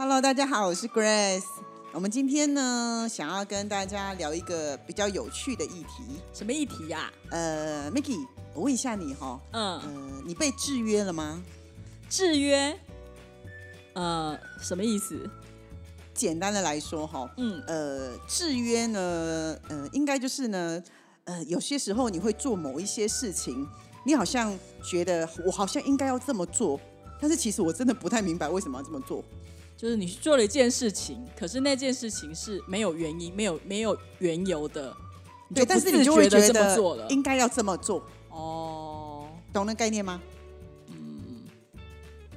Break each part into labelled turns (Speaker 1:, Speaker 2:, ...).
Speaker 1: Hello，大家好，我是 Grace。我们今天呢，想要跟大家聊一个比较有趣的议题。
Speaker 2: 什么议题呀、
Speaker 1: 呃，Maggie，我问一下你哈，
Speaker 2: 嗯，
Speaker 1: 呃，你被制约了吗？
Speaker 2: 制约，呃，什么意思？
Speaker 1: 简单的来说哈，
Speaker 2: 嗯
Speaker 1: 呃，制约呢，呃，应该就是呢，呃，有些时候你会做某一些事情，你好像觉得我好像应该要这么做，但是其实我真的不太明白为什么要这么做。
Speaker 2: 就是你做了一件事情，可是那件事情是没有原因、没有没有缘由的，
Speaker 1: 对，但是你就会
Speaker 2: 觉得这么做了。
Speaker 1: 应该要这么做，
Speaker 2: 哦，
Speaker 1: 懂那概念吗？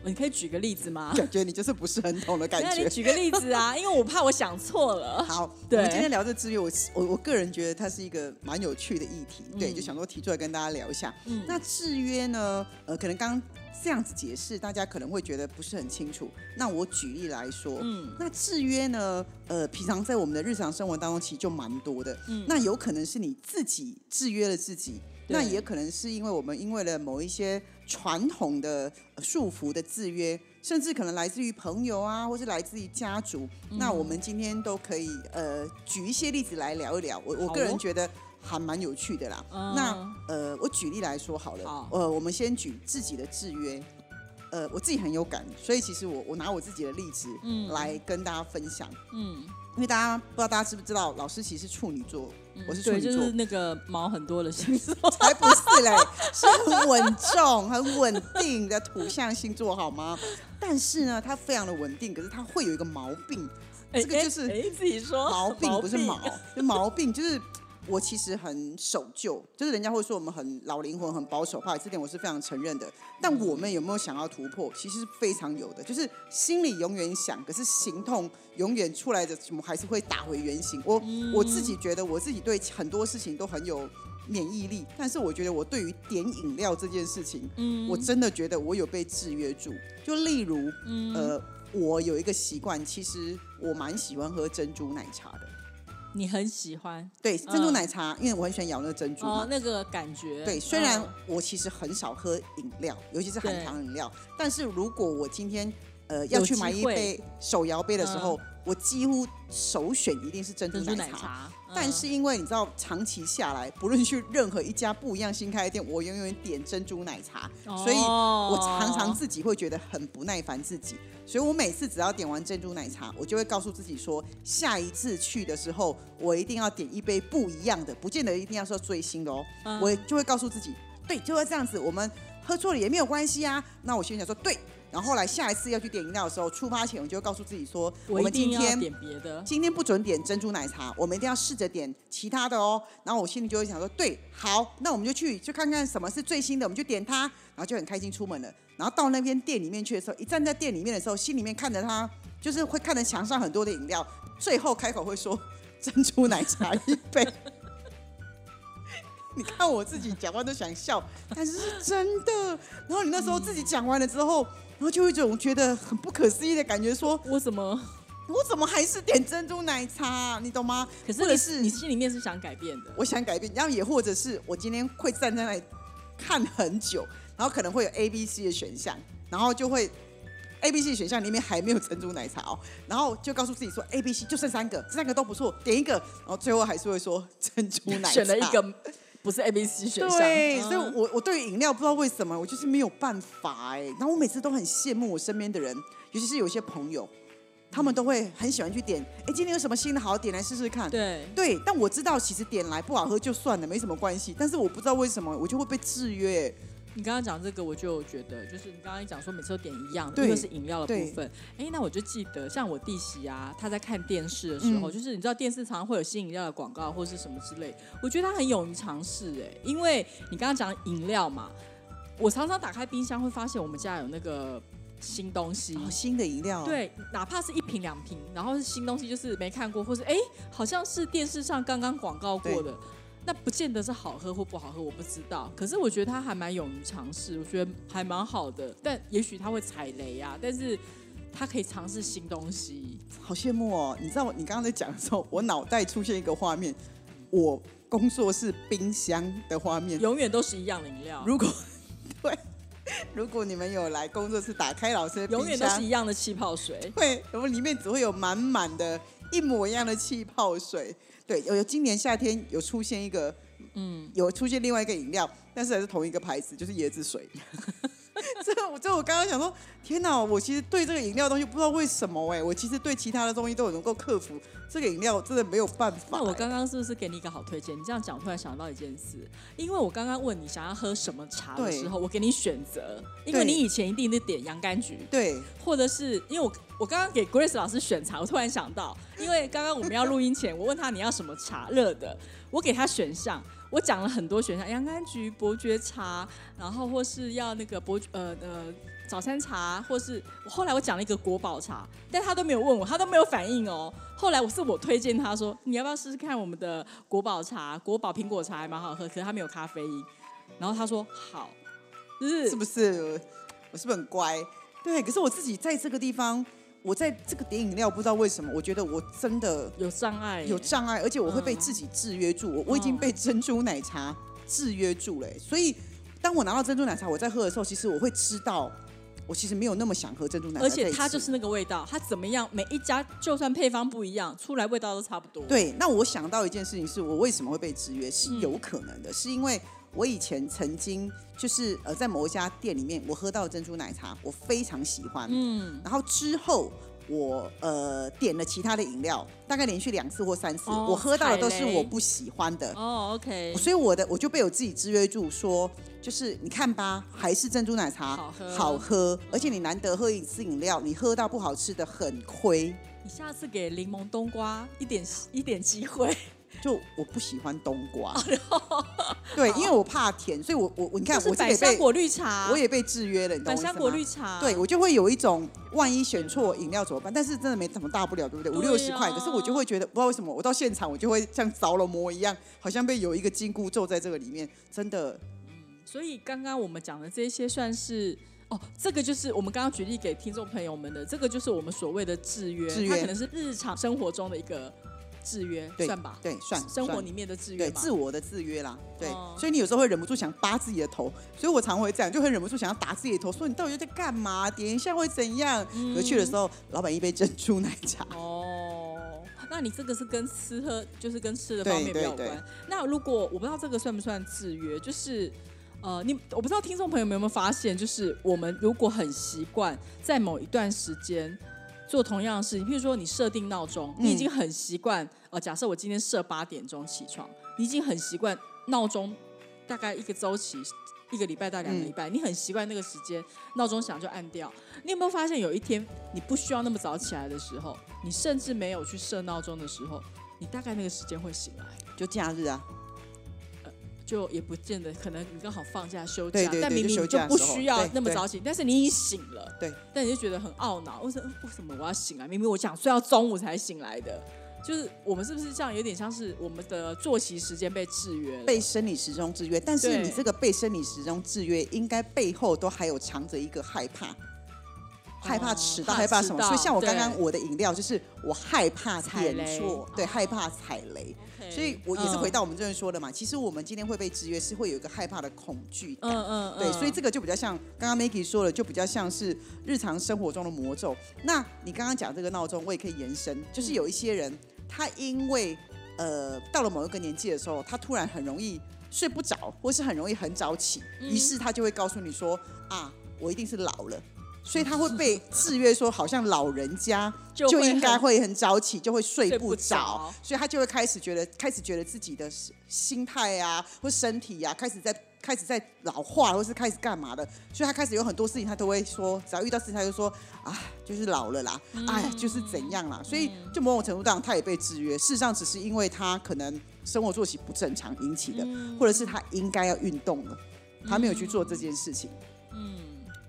Speaker 2: 你可以举个例子吗？
Speaker 1: 感觉你就是不是很懂的感觉。
Speaker 2: 那你举个例子啊，因为我怕我想错了。
Speaker 1: 好，
Speaker 2: 对
Speaker 1: 我们今天聊这制约，我我我个人觉得它是一个蛮有趣的议题，对，
Speaker 2: 嗯
Speaker 1: 就想说提出来跟大家聊一下。
Speaker 2: 嗯
Speaker 1: 那制约呢？呃，可能刚刚这样子解释，大家可能会觉得不是很清楚。那我举例来说，
Speaker 2: 嗯
Speaker 1: 那制约呢？呃，平常在我们的日常生活当中，其实就蛮多的。
Speaker 2: 嗯
Speaker 1: 那有可能是你自己制约了自己，那也可能是因为我们因为了某一些传统的呃束缚的制约，甚至可能来自于朋友啊，或是来自于家族。
Speaker 2: 嗯
Speaker 1: 那我们今天都可以呃举一些例子来聊一聊。我我个人
Speaker 2: 哦
Speaker 1: 觉得还蛮有趣的啦。
Speaker 2: 嗯
Speaker 1: 那呃，我举例来说好了，
Speaker 2: 好
Speaker 1: 呃，我们先举自己的制约。呃，我自己很有感，所以其实我我拿我自己的例子
Speaker 2: 嗯
Speaker 1: 来跟大家分享。
Speaker 2: 嗯，
Speaker 1: 因为大家不知道大家知不知道，老师其实是处女座，我是处，女座，
Speaker 2: 就是那个毛很多的星座。
Speaker 1: 才不是嘞，是很稳重、很稳定的土象星座，好吗？但是呢，它非常的稳定，可是它会有一个毛病，
Speaker 2: 哎
Speaker 1: 这个就是
Speaker 2: 自己说
Speaker 1: 毛病不是毛，就毛病就是。我其实很守旧，就是人家会说我们很老灵魂、很保守派，这点我是非常承认的。但我们有没有想要突破？其实是非常有的，就是心里永远想，可是行动永远出来的什么还是会打回原形。我、我自己觉得我自己对很多事情都很有免疫力，但是我觉得我对于点饮料这件事情，
Speaker 2: 嗯
Speaker 1: 我真的觉得我有被制约住。就例如，
Speaker 2: 嗯
Speaker 1: 呃，我有一个习惯，其实我蛮喜欢喝珍珠奶茶的。
Speaker 2: 你很喜欢
Speaker 1: 对，珍珠奶茶，因为我很喜欢咬那个珍珠嘛。
Speaker 2: 哦，那个感觉。
Speaker 1: 对，虽然
Speaker 2: 嗯
Speaker 1: 我其实很少喝饮料，尤其是含糖饮料，但是如果我今天呃要去买一杯手摇杯的时候，我几乎首选一定是珍珠奶茶。
Speaker 2: 奶茶，
Speaker 1: 但是因为你知道，长期下来，不论去任何一家不一样新开的店，我永远点珍珠奶茶，
Speaker 2: 嗯
Speaker 1: 所以我
Speaker 2: 哦
Speaker 1: 常常自己会觉得很不耐烦自己。所以我每次只要点完珍珠奶茶，我就会告诉自己说，下一次去的时候，我一定要点一杯不一样的，不见得一定要说最新的哦。
Speaker 2: 嗯
Speaker 1: 我就会告诉自己，对，就会这样子，我们喝错了也没有关系啊。那我心里想说，对。然后后来下一次要去点饮料的时候，出发前我就会告诉自己说，
Speaker 2: 我
Speaker 1: 们今天
Speaker 2: 点别的。
Speaker 1: 今天不准点珍珠奶茶，我们一定要试着点其他的哦。然后我心里就会想说，对，好，那我们就去就看看什么是最新的，我们就点它，然后就很开心出门了。然后到那边店里面去的时候，一站在店里面的时候，心里面看着它，就是会看着墙上很多的饮料，最后开口会说珍珠奶茶一杯。你看我自己讲话都想笑，但是是真的。然后你那时候自己讲完了之后，然后就有一种觉得很不可思议的感觉，说
Speaker 2: 我怎么？
Speaker 1: 我怎么还是点珍珠奶茶、你懂吗？
Speaker 2: 可是你
Speaker 1: 或者是
Speaker 2: 你心里面是想改变的。
Speaker 1: 我想改变，然后也或者是我今天会站在那里看很久，然后可能会有 A、B、C 的选项，然后就会 A、B、C 选项里面还没有珍珠奶茶哦，然后就告诉自己说 A、B、C 就剩三个，这三个都不错，点一个，然后最后还是会说 珍珠奶茶，
Speaker 2: 选了一个不是 A B C 选项，
Speaker 1: 所以我我对于饮料不知道为什么，我就是没有办法哎。然后我每次都很羡慕我身边的人，尤其是有一些朋友，他们都会很喜欢去点，哎，今天有什么新的好点来试试看。
Speaker 2: 对，
Speaker 1: 对，但我知道其实点来不好喝就算了，没什么关系。但是我不知道为什么我就会被制约。
Speaker 2: 你刚刚讲这个，我就觉得，就是你刚刚讲说每次都点一样的，一个是饮料的部分。哎，那我就记得，像我弟媳啊，他在看电视的时候，
Speaker 1: 嗯
Speaker 2: 就是你知道电视常常会有新饮料的广告或是什么之类，我觉得他很勇于尝试。哎，因为你刚刚讲饮料嘛，我常常打开冰箱会发现我们家有那个新东西。
Speaker 1: 哦，新的饮料，，
Speaker 2: 对，哪怕是一瓶两瓶，然后是新东西，就是没看过，或是哎，好像是电视上刚刚广告过的，那不见得是好喝或不好喝，我不知道。可是我觉得他还蛮勇于尝试，我觉得还蛮好的。但也许他会踩雷啊，但是他可以尝试新东西。
Speaker 1: 好羡慕哦！你知道你刚刚在讲的时候，我脑袋出现一个画面，我工作室冰箱的画面。
Speaker 2: 永远都是一样的饮料，
Speaker 1: 如果对，如果你们有来工作室打开老师的冰箱，
Speaker 2: 永远都是一样的气泡水。
Speaker 1: 会，然后里面只会有满满的一模一样的气泡水。对，有有今年夏天有出现一个，嗯，有出现另外一个饮料，但是还是同一个牌子，就是椰子水。这我这我刚刚想说，天哪！我其实对这个饮料东西不知道为什么哎、我其实对其他的东西都有能够克服，这个饮料真的没有办法、
Speaker 2: 那我
Speaker 1: 哎
Speaker 2: 刚刚是不是给你一个好推荐？你这样讲，突然想到一件事，因为我刚刚问你想要喝什么茶的时候，我给你选择，因为你以前一定是点洋甘菊，
Speaker 1: 对
Speaker 2: 或者是因为我我刚刚给 Grace 老师选茶，我突然想到，因为刚刚我们要录音前，我问他你要什么茶热的，我给他选项，我讲了很多选项，洋甘菊、伯爵茶，然后或是要那个伯呃呃早餐茶，或是我后来我讲了一个国宝茶，但他都没有问我，他都没有反应哦。后来我是我推荐他说你要不要试试看我们的国宝茶，国宝苹果茶还蛮好喝，可是它没有咖啡因。然后他说好，就是
Speaker 1: 是不是？我是不是很乖？对，可是我自己在这个地方，我在这个点饮料，不知道为什么，我觉得我真的
Speaker 2: 有障碍，
Speaker 1: 有障碍，而且我会被
Speaker 2: 嗯
Speaker 1: 自己制约住。我我已经被珍珠奶茶制约住了欸、所以当我拿到珍珠奶茶，我在喝的时候，其实我会知道，我其实没有那么想喝珍珠奶茶
Speaker 2: 而。且它就是那个味道，它怎么样，每一家就算配方不一样，出来味道都差不多。，
Speaker 1: 对。那我想到一件事情，是我为什么会被制约，是
Speaker 2: 嗯
Speaker 1: 有可能的，是因为我以前曾经就是呃在某一家店里面，我喝到珍珠奶茶，我非常喜欢，
Speaker 2: 嗯，
Speaker 1: 然后之后。我呃点了其他的饮料，大概连续两次或三次，
Speaker 2: 哦
Speaker 1: 我喝到的都是我不喜欢的。
Speaker 2: 哦，OK，
Speaker 1: 所以我的我就被我自己制约住，说就是你看吧，还是珍珠奶茶
Speaker 2: 好喝
Speaker 1: 好喝而且你难得喝一次饮料，你喝到不好吃的很亏。
Speaker 2: 你下次给柠檬冬瓜一点一点机会。
Speaker 1: 就我不喜欢冬瓜，对，因为我怕甜，所以我我我你看
Speaker 2: 就是
Speaker 1: 我
Speaker 2: 百香果绿茶，
Speaker 1: 我也被制约了，你懂
Speaker 2: 百香果？绿茶，
Speaker 1: 对，我就会有一种万一选错饮料怎么办？但是真的没什么大不了，对不对？五六十块，
Speaker 2: 啊
Speaker 1: 可是我就会觉得不知道为什么，我到现场我就会像着了魔一样，好像被有一个金箍咒在这个里面，真的
Speaker 2: 所以刚刚我们讲的这些算是。哦，这个就是我们刚刚举例给听众朋友们的，这个就是我们所谓的制约，
Speaker 1: 制约
Speaker 2: 它可能是日常生活中的一个制约，算吧？
Speaker 1: 对算算
Speaker 2: 生活里面的制约。
Speaker 1: 对自我的制约啦，对，
Speaker 2: 哦
Speaker 1: 所以你有时候会忍不住想扒自己的头，所以我常会这样，就会忍不住想要打自己的头，说你到底在干嘛？点一下会怎样？
Speaker 2: 嗯
Speaker 1: 可去的时候，老板一杯珍珠奶茶，
Speaker 2: 哦，那你这个是跟吃喝，就是跟吃的方面比较有关。那如果我不知道这个算不算制约，就是呃，你我不知道听众朋友们有没有发现，就是我们如果很习惯在某一段时间做同样的事情，譬如说你设定闹钟，你已经很习惯，呃，假设我今天设八点钟起床，你已经很习惯闹钟大概一个周期。一个礼拜到两个礼拜，你很习惯那个时间，闹钟响就按掉。你有没有发现有一天你不需要那么早起来的时候，你甚至没有去设闹钟的时候，你大概那个时间会醒来，
Speaker 1: 就假日啊，
Speaker 2: 就也不见得可能你刚好放假休假，
Speaker 1: 对对对
Speaker 2: 但明明
Speaker 1: 就
Speaker 2: 不需要那么早醒，但是你已醒了，
Speaker 1: 对，
Speaker 2: 但你就觉得很懊恼，为什么为什么我要醒来？明明我想睡到中午才醒来的。就是我们是不是这样，有点像是我们的作息时间被制约了？
Speaker 1: 被生理时钟制约。但是你这个被生理时钟制约，应该背后都还有藏着一个害怕。害怕迟到，害怕什么？所以像我刚刚我的饮料，就是我害怕点
Speaker 2: 踩雷
Speaker 1: 错，对，
Speaker 2: 哦
Speaker 1: 害怕踩雷。所以我也是
Speaker 2: 嗯
Speaker 1: 回到我们这边说的嘛，其实我们今天会被制约，是会有一个害怕的恐惧感。
Speaker 2: 嗯嗯，
Speaker 1: 对，
Speaker 2: 嗯
Speaker 1: 所以这个就比较像刚刚 Maggie 说的，就比较像是日常生活中的魔咒。那你刚刚讲这个闹钟，我也可以延伸，就是有一些人，他因为呃到了某一个年纪的时候，他突然很容易睡不着，或是很容易很早起，于是他就会告诉你说啊，我一定是老了。所以他会被制约，说好像老人家
Speaker 2: 就
Speaker 1: 应该会很早起，就会睡
Speaker 2: 睡不
Speaker 1: 不着。
Speaker 2: 着，
Speaker 1: 所以他就会开始觉得，开始觉得自己的心态啊，或身体啊，开始在开始在老化，或是开始干嘛的，所以他开始有很多事情，他都会说，只要遇到事情，他就说啊，就是老了啦，哎，就是怎样啦，所以就某种程度上，他也被制约。事实上，只是因为他可能生活作息不正常引起的，或者是他应该要运动了，他没有去做这件事情。
Speaker 2: 嗯，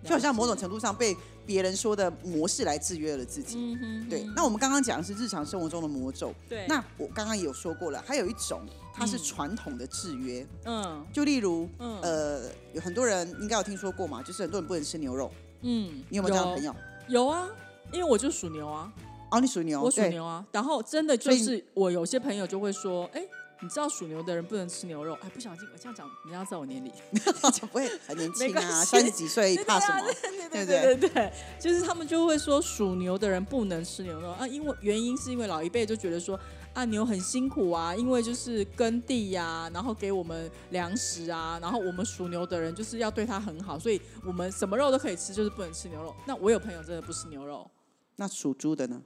Speaker 1: 就好像某种程度上被别人说的模式来制约了自己。
Speaker 2: 嗯哼
Speaker 1: 对，那我们刚刚讲的是日常生活中的魔咒，
Speaker 2: 对，
Speaker 1: 那我刚刚也有说过了，还有一种它是
Speaker 2: 嗯
Speaker 1: 传统的制约，
Speaker 2: 嗯。
Speaker 1: 就例如
Speaker 2: 嗯。
Speaker 1: 呃，有很多人应该有听说过嘛，就是很多人不能吃牛肉，
Speaker 2: 嗯，
Speaker 1: 你有没有这样的朋友？
Speaker 2: 有。啊，因为我就属牛啊，
Speaker 1: 哦，你属牛，
Speaker 2: 我属牛啊，然后真的就是我有些朋友就会说，哎。你知道属牛的人不能吃牛肉？哎，不小心我这样讲，人家知道我年龄，
Speaker 1: 就不会很年轻啊，三十几岁 怕什么？
Speaker 2: 对
Speaker 1: 对
Speaker 2: 对对对，就是他们就会说属牛的人不能吃牛肉啊，因为原因是因为老一辈就觉得说啊牛很辛苦啊，因为就是耕地呀、然后给我们粮食啊，然后我们属牛的人就是要对它很好，所以我们什么肉都可以吃，就是不能吃牛肉。那我有朋友真的不吃牛肉，
Speaker 1: 那属猪的呢？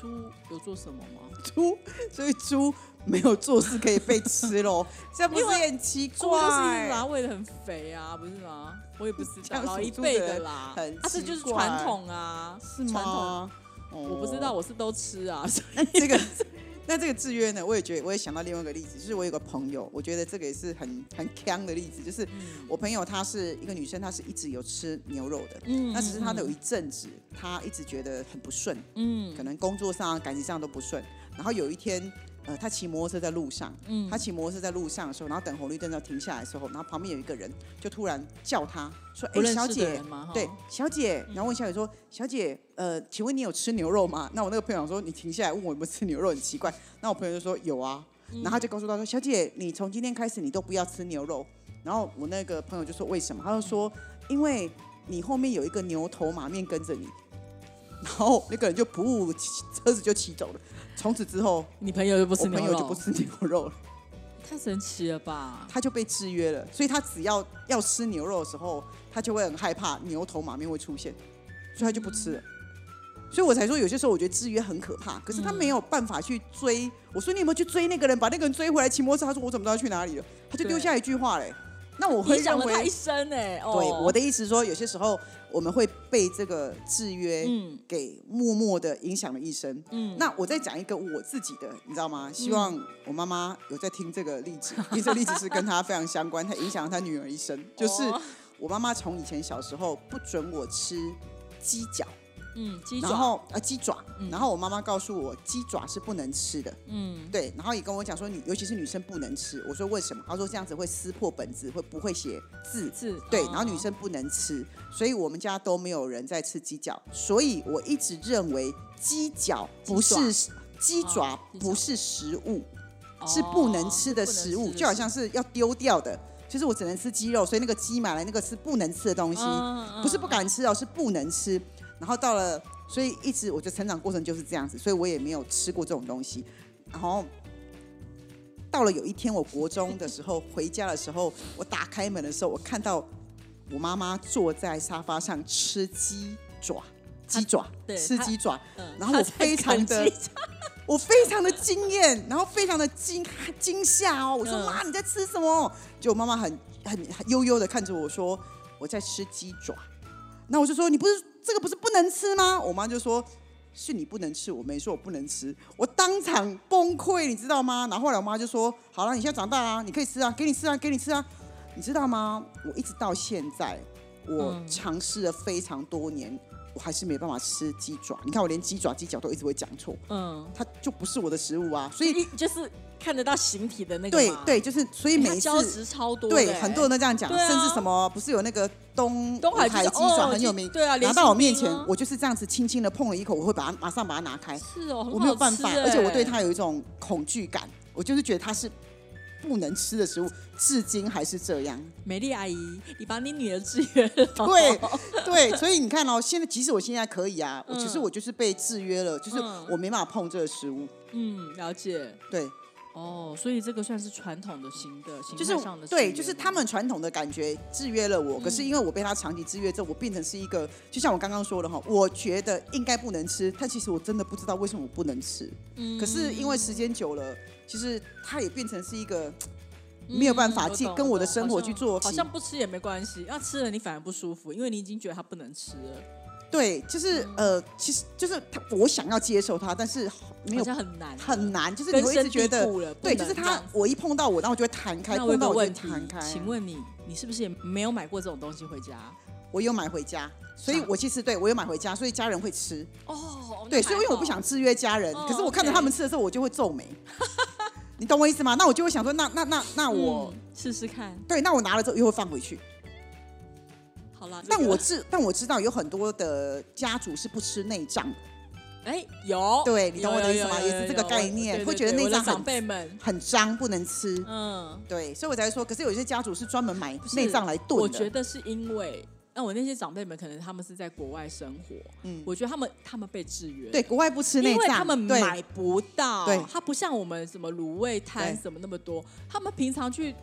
Speaker 2: 猪有做什么吗？
Speaker 1: 猪，所以猪没有做事可以被吃喽，这不是很奇
Speaker 2: 猪就是一直
Speaker 1: 怪？
Speaker 2: 把它喂得很肥啊，不是吗？我也不知 老一辈的啦，
Speaker 1: 很
Speaker 2: 啊，这就是传统啊，
Speaker 1: 是
Speaker 2: 传统
Speaker 1: 吗？
Speaker 2: 我不知道，
Speaker 1: 哦。
Speaker 2: 我是都吃啊，所以
Speaker 1: 这个，那这个制约呢？我也觉得，我也想到另外一个例子，就是我有个朋友，我觉得这个也是很很强的例子，就是
Speaker 2: 嗯
Speaker 1: 我朋友她是一个女生，她是一直有吃牛肉的，
Speaker 2: 嗯
Speaker 1: 那只是她有一阵子，她一直觉得很不顺，
Speaker 2: 嗯
Speaker 1: 可能工作上、感情上都不顺。然后有一天，呃，他骑摩托车在路上，
Speaker 2: 嗯
Speaker 1: 他骑摩托车在路上的时候，然后等红绿灯要停下来的时候，然后旁边有一个人就突然叫他说：“哎，小姐对，小姐，然后问小姐说：“小姐，呃，请问你有吃牛肉吗？”那我那个朋友说：“你停下来问我有没有吃牛肉，很奇怪。”那我朋友就说：“有啊。”然后他就告诉他说：“小姐，你从今天开始你都不要吃牛肉。”然后我那个朋友就说：“为什么？”他就说：“因为你后面有一个牛头马面跟着你。”然后那个人就不骑车子就骑走了。从此之后，
Speaker 2: 你朋友就不
Speaker 1: 我
Speaker 2: 吃牛肉，
Speaker 1: 朋友就不吃牛肉了，
Speaker 2: 太神奇了吧？
Speaker 1: 他就被制约了。所以他只要要吃牛肉的时候，他就会很害怕牛头马面会出现，所以他就不吃了。所以我才说，有些时候我觉得制约很可怕，可是他没有办法去追。我说你有没有去追那个人，把那个人追回来骑摩托车？他说我怎么知道去哪里了？他就丢下一句话嘞。那我会认为，对我的意思是说，有些时候我们会被这个制约
Speaker 2: 嗯
Speaker 1: 给默默的影响了一生。
Speaker 2: 嗯
Speaker 1: 那我再讲一个我自己的，你知道吗？希望我妈妈有在听这个例子，因为这个例子是跟她非常相关，她影响了她女儿一生。就是
Speaker 2: 哦
Speaker 1: 我妈妈从以前小时候不准我吃鸡脚，
Speaker 2: 嗯鸡爪，
Speaker 1: 然后呃鸡爪，
Speaker 2: 嗯
Speaker 1: 然后我妈妈告诉我鸡爪是不能吃的，
Speaker 2: 嗯
Speaker 1: 对，然后也跟我讲说女，尤其是女生不能吃。我说为什么？她说这样子会撕破本子，会不会写字？
Speaker 2: 字，
Speaker 1: 对，
Speaker 2: 哦
Speaker 1: 然后女生不能吃，所以我们家都没有人在吃鸡脚，所以我一直认为鸡脚不是鸡爪不是食物，
Speaker 2: 哦
Speaker 1: 是不能吃的食物，就好像是要丢掉的，就是我只能吃鸡肉，所以那个鸡买来那个是不能吃的东西，
Speaker 2: 嗯
Speaker 1: 不是不敢吃哦，是不能吃。然后到了，所以一直我的成长过程就是这样子，所以我也没有吃过这种东西。然后到了有一天，我国中的时候回家的时候，我打开门的时候，我看到我妈妈坐在沙发上吃鸡爪，鸡爪
Speaker 2: 对
Speaker 1: 吃鸡爪，
Speaker 2: 嗯
Speaker 1: 然后我非常的 我非常的惊艳，然后非常的惊惊吓哦。我说
Speaker 2: 嗯
Speaker 1: 妈，你在吃什么？就我妈妈很很很悠悠的看着我说我在吃鸡爪。那我就说你不是这个不是不能吃吗？我妈就说是你不能吃，我没说我不能吃。我当场崩溃，你知道吗？然后后来我妈就说好了，你现在长大啊，你可以吃啊，给你吃啊，给你吃啊。你知道吗？我一直到现在，我
Speaker 2: 嗯
Speaker 1: 尝试了非常多年，我还是没办法吃鸡爪。你看我连鸡爪、鸡脚都一直会讲错。
Speaker 2: 嗯，
Speaker 1: 它就不是我的食物啊，所以
Speaker 2: 一就是看得到形体的那个，
Speaker 1: 对对，就是所以每一
Speaker 2: 胶
Speaker 1: 次
Speaker 2: 质超多欸，
Speaker 1: 对很多人都这样讲，
Speaker 2: 啊。
Speaker 1: 甚至什么不是有那个东
Speaker 2: 东海
Speaker 1: 海鸡
Speaker 2: 鸡爪
Speaker 1: 很有名，
Speaker 2: 鸡对啊
Speaker 1: 拿到我面前我就是这样子轻轻的碰了一口，我会把它马上把它拿开，
Speaker 2: 是哦，
Speaker 1: 我没有办法，而且我对它有一种恐惧感，我就是觉得它是不能吃的食物，至今还是这样。
Speaker 2: 美丽阿姨，你把你女儿制约了，
Speaker 1: 对对，所以你看哦，现在即使我现在可以啊，我其实
Speaker 2: 嗯
Speaker 1: 我就是被制约了，就是
Speaker 2: 嗯
Speaker 1: 我没办法碰这个食物。
Speaker 2: 嗯，了解。
Speaker 1: 对，
Speaker 2: 哦，所以这个算是传统的型的形
Speaker 1: 就是
Speaker 2: 态上的
Speaker 1: 对，就是他们传统的感觉制约了我。可是因为我被他长期制约之后，我变成是一个，就像我刚刚说的哈，我觉得应该不能吃，但其实我真的不知道为什么我不能吃。
Speaker 2: 嗯
Speaker 1: 可是因为时间久了，其实它也变成是一个没有办法进
Speaker 2: 嗯懂
Speaker 1: 跟我的生活去做好
Speaker 2: 像不吃也没关系，要吃了你反而不舒服，因为你已经觉得它不能吃了。
Speaker 1: 对，就是呃，其实就是他，我想要接受它，但是没有
Speaker 2: 很难，
Speaker 1: 很难，就是你会一直觉得，对，就是他我一碰到我，然后我就会弹开，碰到我就弹开。，
Speaker 2: 请问你，你是不是也没有买过这种东西回家？
Speaker 1: 我有买回家，所以我其实对我有买回家，所以家人会吃。
Speaker 2: 哦，
Speaker 1: 对，所以因为我不想制约家人，
Speaker 2: 哦
Speaker 1: 可是我看着他们吃的时候，我就会皱眉。你懂我意思吗？那我就会想说，那那那那我、
Speaker 2: 嗯试试看。
Speaker 1: 对，那我拿了之后又会放回去。
Speaker 2: 好了，
Speaker 1: 但我知，但我知道有很多的家族是不吃内脏的，
Speaker 2: 哎有，
Speaker 1: 对你懂我的意思吗也是这个概念会觉得内脏很
Speaker 2: 长辈们，
Speaker 1: 很脏不能吃。
Speaker 2: 嗯，
Speaker 1: 对，所以我才会说，可是有些家族是专门买内脏来炖的。
Speaker 2: 我觉得是因为，那我那些长辈们可能他们是在国外生活，
Speaker 1: 嗯
Speaker 2: 我觉得他们他们被制约，
Speaker 1: 对，国外不吃内
Speaker 2: 因，为他们买不到，
Speaker 1: 对
Speaker 2: 它不像我们什么卤味摊什么那么多，他们平常去，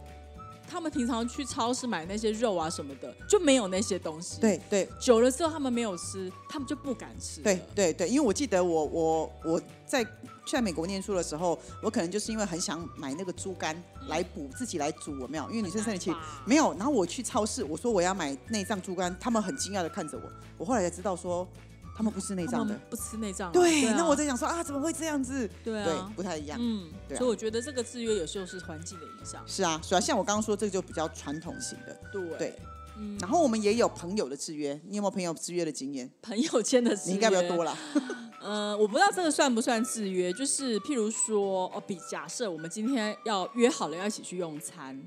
Speaker 2: 他们平常去超市买那些肉啊什么的，就没有那些东西。，
Speaker 1: 对对
Speaker 2: 久了之后他们没有吃，他们就不敢吃。
Speaker 1: 对对对，因为我记得我我我在在美国念书的时候，我可能就是因为很想买那个猪肝来补自己来煮，我没有，因为女生生理期
Speaker 2: 很难吧
Speaker 1: 没有。然后我去超市，我说我要买内脏猪肝，他们很惊讶的看着我，我后来才知道说他们不吃内脏的。
Speaker 2: 不吃内脏啊。
Speaker 1: 对，
Speaker 2: 啊
Speaker 1: 那我在想说啊，怎么会这样子？对
Speaker 2: 对啊，，
Speaker 1: 不太一样。
Speaker 2: 嗯，
Speaker 1: 对啊
Speaker 2: 所以我觉得这个制约有时候是环境的影响。
Speaker 1: 是啊，是啊，像我刚刚说这个就比较传统型的。
Speaker 2: 对
Speaker 1: 对，
Speaker 2: 嗯，
Speaker 1: 然后我们也有朋友的制约，你有没有朋友制约的经验？
Speaker 2: 朋友间的制约
Speaker 1: 你应该比较多啦。
Speaker 2: 呃，我不知道这个算不算制约，就是譬如说，哦，比假设我们今天要约好了要一起去用餐，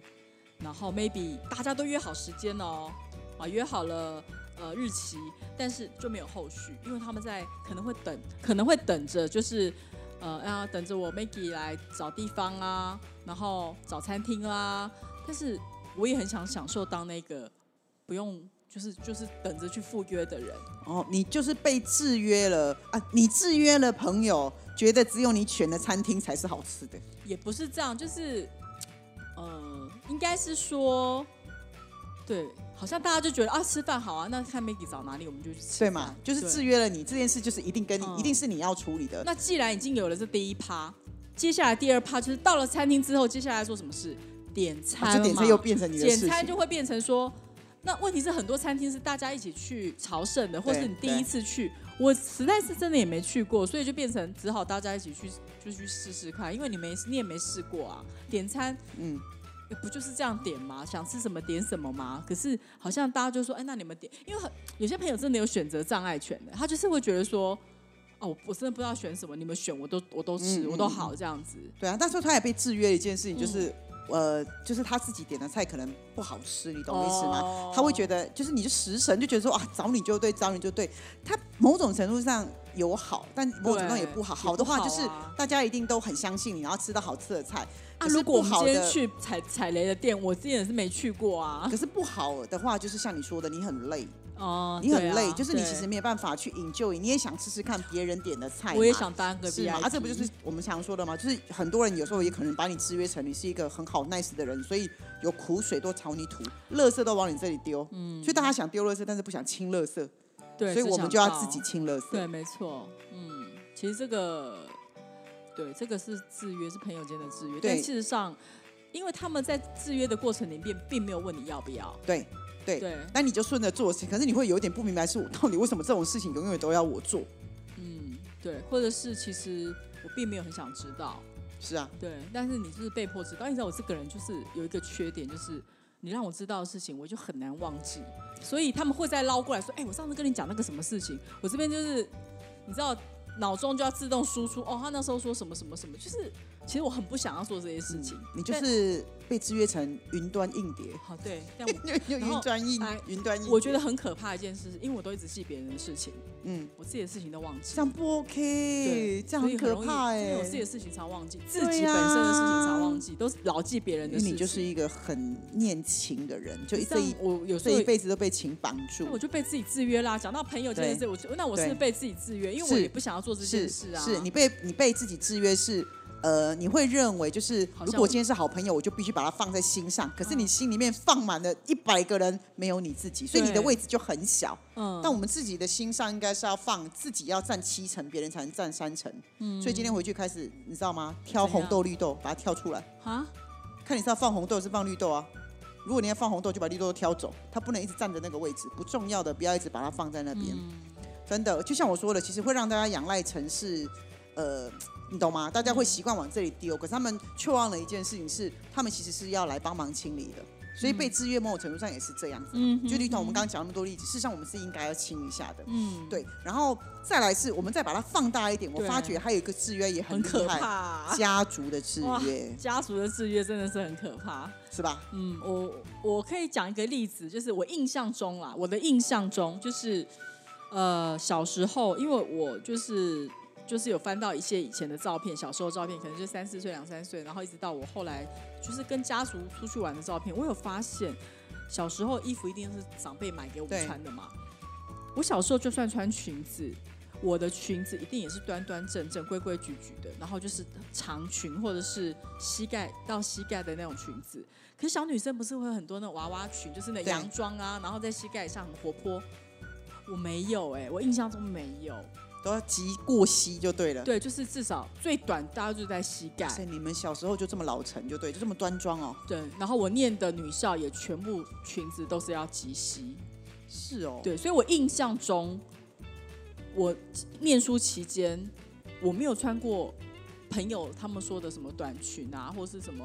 Speaker 2: 然后 maybe 大家都约好时间哦，啊，约好了呃日期，但是就没有后续，因为他们在可能会等，可能会等着就是呃要等着我 Maggie 来找地方啊，然后找餐厅啦，但是我也很想享受当那个不用就是就是等着去赴约的人。
Speaker 1: 哦，你就是被制约了啊！你制约了朋友，觉得只有你选的餐厅才是好吃的。
Speaker 2: 也不是这样，就是呃，应该是说，对，好像大家就觉得啊，吃饭好啊，那看 Maggie 找哪里我们就去吃，
Speaker 1: 对嘛？就是制约了你这件事，就是一定跟你，
Speaker 2: 嗯
Speaker 1: 一定是你要处理的。
Speaker 2: 那既然已经有了这第一趴，接下来第二趴就是到了餐厅之后，接下来做什么事？点餐了嘛
Speaker 1: 啊这点餐又变成你的
Speaker 2: 点
Speaker 1: 事情
Speaker 2: 餐就会变成说，那问题是很多餐厅是大家一起去朝圣的，或是你第一次去，我实在是真的也没去过，所以就变成只好大家一起去就去试试看，因为你没你也没试过啊，点餐
Speaker 1: 嗯，
Speaker 2: 不就是这样点吗？想吃什么点什么吗？可是好像大家就说，哎，那你们点，因为很有些朋友真的有选择障碍权的，他就是会觉得说，哦，我我真的不知道选什么，你们选我都我都吃，
Speaker 1: 嗯
Speaker 2: 我都好这样子。
Speaker 1: 对啊。但是他也被制约一件事情，就是、
Speaker 2: 嗯
Speaker 1: 呃，就是他自己点的菜可能不好吃，你懂我意思吗？
Speaker 2: 哦
Speaker 1: 他会觉得，就是你就食神就觉得说啊，找你就对，找你就对。他某种程度上有好，但某种程度上也不好。好的话就是大家一定都很相信你，然后吃到好吃的菜。
Speaker 2: 啊，如果我们
Speaker 1: 不好的
Speaker 2: 今天去踩踩雷的店，我之前也是没去过啊
Speaker 1: 可。是不好的话，就是像你说的，你很累，
Speaker 2: 哦，
Speaker 1: 你很累，就是你其实没有办法去 enjoy，你也想试试看别人点的菜。
Speaker 2: 我也想当个
Speaker 1: 是
Speaker 2: VIP，
Speaker 1: 啊，这不就是我们常说的吗？就是很多人有时候也可能把你制约成你是一个很好 nice 的人，所以有苦水都朝你吐，垃圾都往你这里丢。嗯，所以大家想丢垃圾，但是不想清垃圾，
Speaker 2: 对，
Speaker 1: 所以我们就要自己清垃圾。
Speaker 2: 对，没错，嗯，其实这个，对，这个是制约，是朋友间的制约，
Speaker 1: 对
Speaker 2: 但事实上，因为他们在制约的过程里面，并没有问你要不要，
Speaker 1: 对对
Speaker 2: 对，
Speaker 1: 那你就顺着做，可是你会有点不明白，是我 到底为什么这种事情永远都要我做？
Speaker 2: 嗯，对，或者是其实我并没有很想知道，
Speaker 1: 是啊，
Speaker 2: 对，但是你就是被迫知道，你知道我这个人就是有一个缺点，就是你让我知道的事情，我就很难忘记，所以他们会再捞过来说，哎、我上次跟你讲那个什么事情，我这边就是你知道。脑中就要自动输出哦，他那时候说什么什么什么，就是其实我很不想要做这些事情。
Speaker 1: 你就是被制约成云端硬碟，
Speaker 2: 好对，但 我
Speaker 1: 云端硬
Speaker 2: 哎
Speaker 1: 云端硬碟。
Speaker 2: 我觉得很可怕的一件事，是因为我都一直记别人的事情，
Speaker 1: 嗯，
Speaker 2: 我自己的事情都忘记
Speaker 1: 这。样不 OK，
Speaker 2: 对，
Speaker 1: 这样很可怕哎、
Speaker 2: 因为我自己的事情常忘记，自己本身的事情常忘记，都是老记别人的事情。
Speaker 1: 你就是一个很念情的人，就一这一，
Speaker 2: 我有时候
Speaker 1: 这一辈子都被情绑住
Speaker 2: 那。我就被自己制约啦。讲到朋友这件事，我就那我是不是被自己制约？因为我也不想要做这件事啊。
Speaker 1: 是你被你被自己制约是。呃，你会认为就是，如果今天是好朋友，我就必须把它放在心上。可是你心里面放满了一百个人，没有你自己，所以你的位置就很小。
Speaker 2: 嗯，
Speaker 1: 但我们自己的心上应该是要放自己要占七成，别人才能占三成。嗯所以今天回去开始，你知道吗？挑红豆、绿豆，把它挑出来。
Speaker 2: 啊，
Speaker 1: 看你是要放红豆还是放绿豆啊？如果你要放红豆，就把绿豆挑走，它不能一直占着那个位置，不重要的不要一直把它放在那边。真的，就像我说的，其实会让大家仰赖城市，呃，你懂吗？大家会习惯往这里丢，可是他们却忘了一件事情是，他们其实是要来帮忙清理的。所以被制约某种程度上也是这样子，
Speaker 2: 嗯
Speaker 1: 就如同我们刚刚讲那么多例子，事实上我们是应该要清一下的，
Speaker 2: 嗯，
Speaker 1: 对。然后再来是，我们再把它放大一点，我发觉还有一个制约也
Speaker 2: 很可怕。
Speaker 1: 家族的制约，
Speaker 2: 家族的制约真的是很可怕。
Speaker 1: 是吧？
Speaker 2: 嗯，我我可以讲一个例子，就是我印象中啦，我的印象中就是，呃，小时候，因为我就是就是有翻到一些以前的照片，小时候照片，可能就三四岁、两三岁，然后一直到我后来就是跟家族出去玩的照片，我有发现，小时候衣服一定是长辈买给我们穿的嘛。我小时候就算穿裙子，我的裙子一定也是端端正正、规规矩矩的，然后就是长裙或者是膝盖到膝盖的那种裙子。可是小女生不是会有很多那种娃娃裙，就是那洋装啊，然后在膝盖上很活泼。我没有哎、我印象中没有。
Speaker 1: 都要及过膝就对了。
Speaker 2: 对，就是至少最短大概就是在膝盖。
Speaker 1: 所以你们小时候就这么老成就对，就这么端庄哦。
Speaker 2: 对，然后我念的女校也全部裙子都是要及膝。
Speaker 1: 是哦，
Speaker 2: 对，所以我印象中，我念书期间我没有穿过朋友他们说的什么短裙啊，或是什么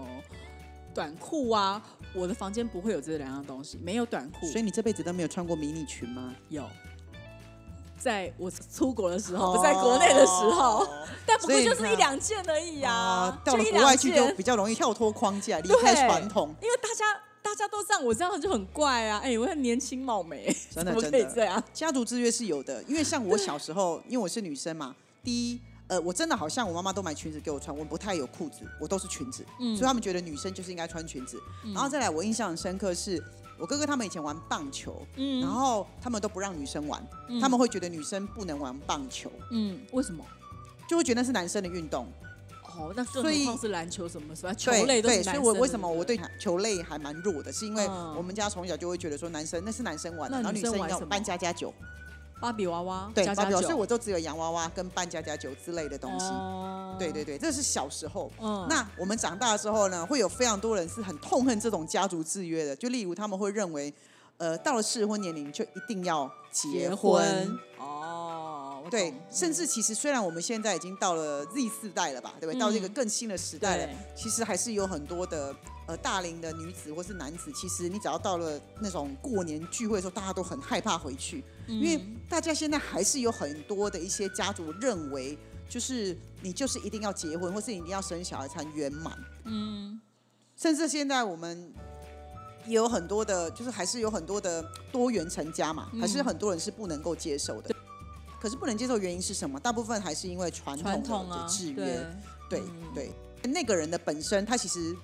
Speaker 2: 短裤啊。我的房间不会有这两样东西，没有短裤。
Speaker 1: 所以你这辈子都没有穿过迷你裙吗？
Speaker 2: 有，在我出国的时候，不在国内的时候，
Speaker 1: 哦
Speaker 2: 但不过就是一两件而已呀、
Speaker 1: 啊，到了国外去就比较容易跳脱框架，离
Speaker 2: 对
Speaker 1: 开传统。
Speaker 2: 因为大家大家都这样，我这样就很怪啊！哎、我很年轻貌美，
Speaker 1: 真的真的
Speaker 2: 这样？
Speaker 1: 家族制约是有的，因为像我小时候，因为我是女生嘛，第一，呃，我真的好像我妈妈都买裙子给我穿，我不太有裤子，我都是裙子，
Speaker 2: 嗯
Speaker 1: 所以他们觉得女生就是应该穿裙子。然后再来，我印象很深刻是。我哥哥他们以前玩棒球，
Speaker 2: 嗯。
Speaker 1: 然后他们都不让女生玩，
Speaker 2: 嗯。
Speaker 1: 他们会觉得女生不能玩棒球，
Speaker 2: 嗯，为什么？
Speaker 1: 就会觉得那是男生的运动。
Speaker 2: 哦，那更
Speaker 1: 所以
Speaker 2: 何况是篮球什么什么球
Speaker 1: 对对，
Speaker 2: 类都是男生的。
Speaker 1: 所以我为什么我
Speaker 2: 对
Speaker 1: 对球类还蛮弱的，是因为
Speaker 2: 嗯。
Speaker 1: 我们家从小就会觉得说男生那是男生玩的，然后女生
Speaker 2: 玩
Speaker 1: 要扮家家酒，
Speaker 2: 芭比娃娃
Speaker 1: 对，芭比所以我都只有洋娃娃跟扮家家酒之类的东西。
Speaker 2: 哦。
Speaker 1: 对对对，这是小时候。
Speaker 2: 嗯。
Speaker 1: 那我们长大之后呢，会有非常多人是很痛恨这种家族制约的，就例如他们会认为，呃，到了适婚年龄就一定要结
Speaker 2: 结
Speaker 1: 婚。
Speaker 2: 哦，
Speaker 1: 对，甚至其实虽然我们现在已经到了 Z 世代了吧，对不对？到这个
Speaker 2: 嗯
Speaker 1: 更新的时代了
Speaker 2: 对，
Speaker 1: 其实还是有很多的呃大龄的女子或是男子，其实你只要到了那种过年聚会的时候，大家都很害怕回去，因为
Speaker 2: 嗯
Speaker 1: 大家现在还是有很多的一些家族认为，就是你就是一定要结婚，或是你一定要生小孩才圆满。
Speaker 2: 嗯
Speaker 1: 甚至现在我们也有很多的，就是还是有很多的多元成家嘛，还是很多人是不能够接受的。可是不能接受原因是什么？大部分还是因为传
Speaker 2: 传
Speaker 1: 统的制约。
Speaker 2: 对，
Speaker 1: 对，那个人的本身他其实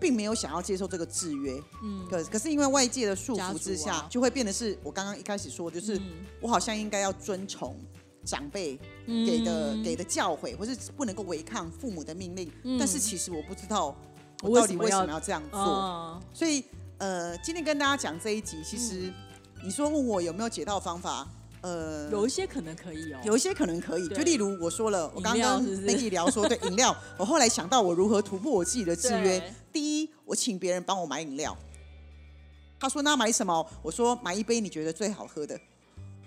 Speaker 1: 并没有想要接受这个制约，
Speaker 2: 嗯。
Speaker 1: 可可是因为外界的束缚之下，
Speaker 2: 啊。
Speaker 1: 就会变得是我刚刚一开始说，就是
Speaker 2: 嗯。
Speaker 1: 我好像应该要遵从长辈给的、
Speaker 2: 嗯
Speaker 1: 给的教诲，或是不能够违抗父母的命令。
Speaker 2: 嗯。
Speaker 1: 但是其实我不知道
Speaker 2: 我
Speaker 1: 我到底
Speaker 2: 为什么要
Speaker 1: 为什么要这样做。
Speaker 2: 哦。
Speaker 1: 所以呃，今天跟大家讲这一集，其实、你说问我有没有解套方法，呃，
Speaker 2: 有一些可能可以哦，
Speaker 1: 有一些可能可以，就例如我说了，我刚刚
Speaker 2: 饮料是不是
Speaker 1: Maggie 聊说对 饮料，我后来想到我如何突破我自己的制约。第一，我请别人帮我买饮料。他说那买什么？我说买一杯你觉得最好喝的。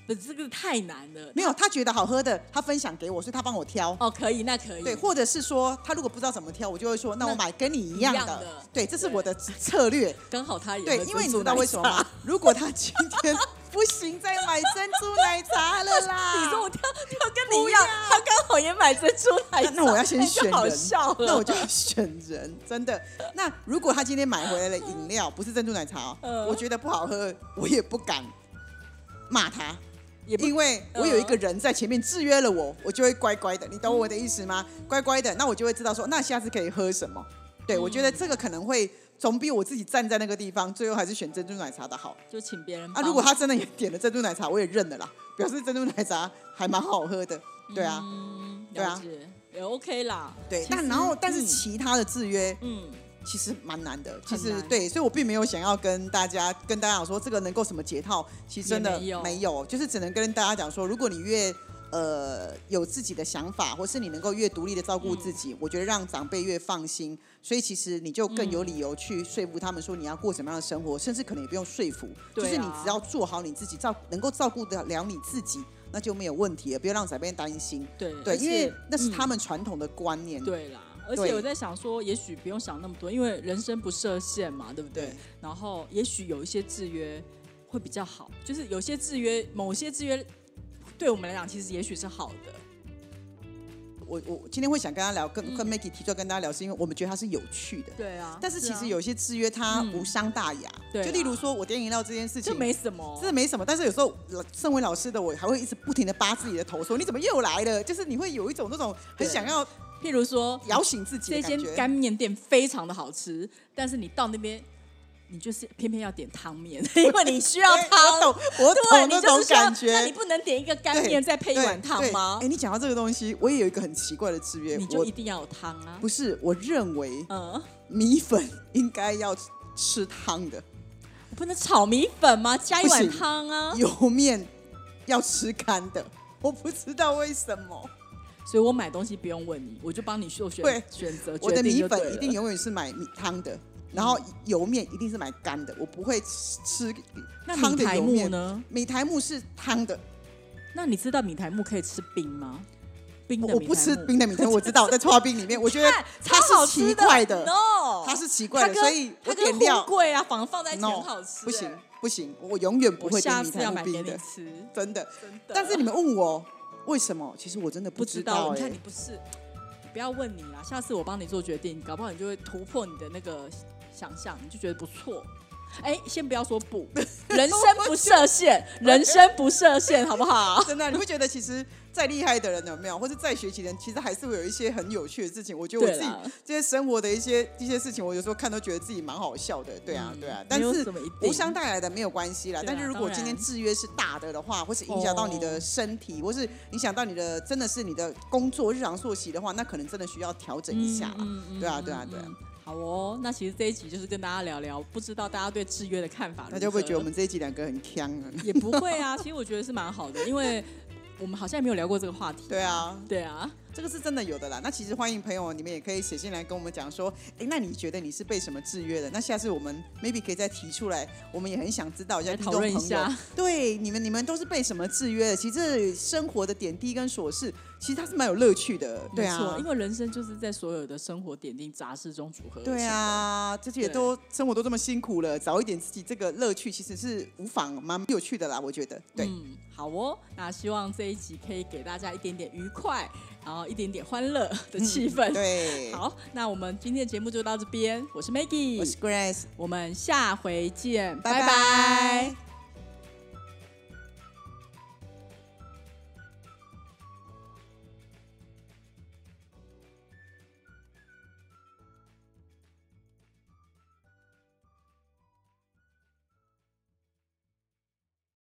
Speaker 2: 不，这个太难了。
Speaker 1: 没有，他觉得好喝的，他分享给我，所以他帮我挑。
Speaker 2: 哦，可以，那可以。
Speaker 1: 对，或者是说他如果不知道怎么挑，我就会说那我买跟你一样的。
Speaker 2: 样的
Speaker 1: 对，这是我的策略。
Speaker 2: 刚好他也
Speaker 1: 对，因为你知道为什么吗？？如果他今天不行，再买珍珠奶茶了啦。
Speaker 2: 你说我挑挑跟你
Speaker 1: 不
Speaker 2: 一样
Speaker 1: 要，
Speaker 2: 他刚好也买珍珠奶茶，
Speaker 1: 那那我要先选人。那我就要选人，真的。那如果他今天买回来的饮料不是珍珠奶茶哦、
Speaker 2: 嗯
Speaker 1: 我觉得不好喝，我也不敢骂他，
Speaker 2: 也
Speaker 1: 因为我有一个人在前面制约了我，我就会乖乖的。你懂我的意思吗？乖乖的，那我就会知道说，那下次可以喝什么。对，我觉得这个可能会总比我自己站在那个地方，最后还是选珍珠奶茶的好。
Speaker 2: 就请别人
Speaker 1: 啊，如果他真的也点了珍珠奶茶，我也认了啦，表示珍珠奶茶还蛮好喝的。对啊，
Speaker 2: 嗯，
Speaker 1: 对啊
Speaker 2: 也 OK 啦。
Speaker 1: 对。但然后，但是
Speaker 2: 嗯
Speaker 1: 其他的制约，
Speaker 2: 嗯，
Speaker 1: 其实蛮难的。其实对，所以我并没有想要跟大家跟大家讲说这个能够什么解套，其实真的
Speaker 2: 也没有
Speaker 1: 没有，就是只能跟大家讲说，如果你越呃有自己的想法，或是你能够越独立的照顾自
Speaker 2: 嗯
Speaker 1: 己，我觉得让长辈越放心，所以其实你就更有理由去说服他们说你要过什么样的生活，甚至可能也不用说服，就是你只要做好你自己，照能够照顾得了你自己。那就没有问题了，不要让长辈担心。
Speaker 2: 对
Speaker 1: 对，因为那是
Speaker 2: 嗯
Speaker 1: 他们传统的观念。
Speaker 2: 对啦，而且我在想说，也许不用想那么多，因为人生不设限嘛，对不对？
Speaker 1: 对
Speaker 2: 然后也许有一些制约会比较好，就是有些制约，某些制约对我们来讲，其实也许是好的。
Speaker 1: 我我今天会想跟他聊，跟
Speaker 2: 嗯
Speaker 1: 跟 Maggie 提出来跟大家聊，是因为我们觉得它是有趣的。
Speaker 2: 对啊，
Speaker 1: 但是其
Speaker 2: 啊
Speaker 1: 实有些制约它
Speaker 2: 嗯
Speaker 1: 无伤大雅，
Speaker 2: 对啦
Speaker 1: 就例如说我点饮料这件事情
Speaker 2: 这。没什么，
Speaker 1: 真的没什么，但是有时候老身为老师的我，还会一直不停的扒自己的头，说你怎么又来了？就是你会有一种那种很想要
Speaker 2: 譬如说，
Speaker 1: 摇醒自己
Speaker 2: 这。间干面店非常的好吃，但是你到那边，你就是偏偏要点汤面，因为你需要
Speaker 1: 对
Speaker 2: 汤。
Speaker 1: 我懂，我，懂那种感觉。
Speaker 2: 那你不能点一个干
Speaker 1: 对
Speaker 2: 面再配一碗汤
Speaker 1: 对
Speaker 2: 吗
Speaker 1: 哎、？你讲到这个东西，我也有一个很奇怪的制约，
Speaker 2: 你就一定要有汤啊。
Speaker 1: 不是，我认为
Speaker 2: 嗯，
Speaker 1: 米粉应该要吃汤的，
Speaker 2: 不能炒米粉吗？加一碗汤啊。
Speaker 1: 油面要吃干的。我不知道为什么，
Speaker 2: 所以我买东西不用问你，我就帮你做选选择。
Speaker 1: 我的米粉一定永远是买米汤的，然后油面一定是买干的，我不会吃
Speaker 2: 那
Speaker 1: 汤的油面。
Speaker 2: 呢？
Speaker 1: 米苔木是汤的，
Speaker 2: 那你知道米苔木可以吃冰吗？冰的
Speaker 1: 我我不吃冰的米苔木，我知道 在刨冰里面，我觉得它
Speaker 2: 好
Speaker 1: 是奇怪的
Speaker 2: ，，no，
Speaker 1: 它是奇怪的，所以我
Speaker 2: 它跟
Speaker 1: 点料
Speaker 2: 货柜啊，放放在一起很好吃，
Speaker 1: 不行
Speaker 2: 哎
Speaker 1: 不行，我永远不
Speaker 2: 我
Speaker 1: 会点
Speaker 2: 下次
Speaker 1: 米苔
Speaker 2: 要买给你
Speaker 1: 木冰的，
Speaker 2: 吃，
Speaker 1: 真的。
Speaker 2: 真的。
Speaker 1: 但是你们问我为什么，其实我真的
Speaker 2: 不
Speaker 1: 知
Speaker 2: 知道，
Speaker 1: 哎、
Speaker 2: 你看你不是，不要问你啦，下次我帮你做决定，搞不好你就会突破你的那个想象，你就觉得不错。哎，先不要说不，人生不设限，人生不设限，好不好？
Speaker 1: 真的，你会觉得其实再厉害的人有没有，或者再学习的人，其实还是会有一些很有趣的事情。我觉得我自己这些生活的一些一些事情，我有时候看都觉得自己蛮好笑的。对啊，
Speaker 2: 嗯
Speaker 1: 对啊，但是
Speaker 2: 没有什么一定
Speaker 1: 无伤大雅的没有关系啦。
Speaker 2: 啊
Speaker 1: 但是如果今天制约是大的的话，或是影响到你的身体，或是影响到你的真的是你的工作日常作息的话，那可能真的需要调整一下啦。
Speaker 2: 嗯嗯
Speaker 1: 对啊，对啊，对啊。
Speaker 2: 嗯好哦，那其实这一集就是跟大家聊聊，不知道大家对制约的看法
Speaker 1: 大家会不会觉得我们这一集两个很呛啊？
Speaker 2: 也不会啊？其实我觉得是蛮好的，因为我们好像也没有聊过这个话题。
Speaker 1: 对啊，
Speaker 2: 对啊，
Speaker 1: 这个是真的有的啦。那其实欢迎朋友，你们也可以写信来跟我们讲说，哎，那你觉得你是被什么制约的？那下次我们 maybe 可以再提出来，我们也很想知道一下
Speaker 2: 来讨
Speaker 1: 听众朋友，
Speaker 2: 论一下。
Speaker 1: 对你们你们都是被什么制约的？其实这生活的点滴跟琐事，其实它是蛮有乐趣的，对啊
Speaker 2: 因。为人生就是在所有的生活点滴杂事中组合。
Speaker 1: 对啊，这些也都生活都这么辛苦了，找一点自己这个乐趣，其实是无妨，蛮有趣的啦。我觉得，对，
Speaker 2: 嗯，好哦。那希望这一集可以给大家一点点愉快，然后一点点欢乐的气氛。
Speaker 1: 嗯对，
Speaker 2: 好，那我们今天的节目就到这边。我是 Maggie，
Speaker 1: 我是 Grace，
Speaker 2: 我们下回见，
Speaker 1: 拜
Speaker 2: 拜拜
Speaker 1: 拜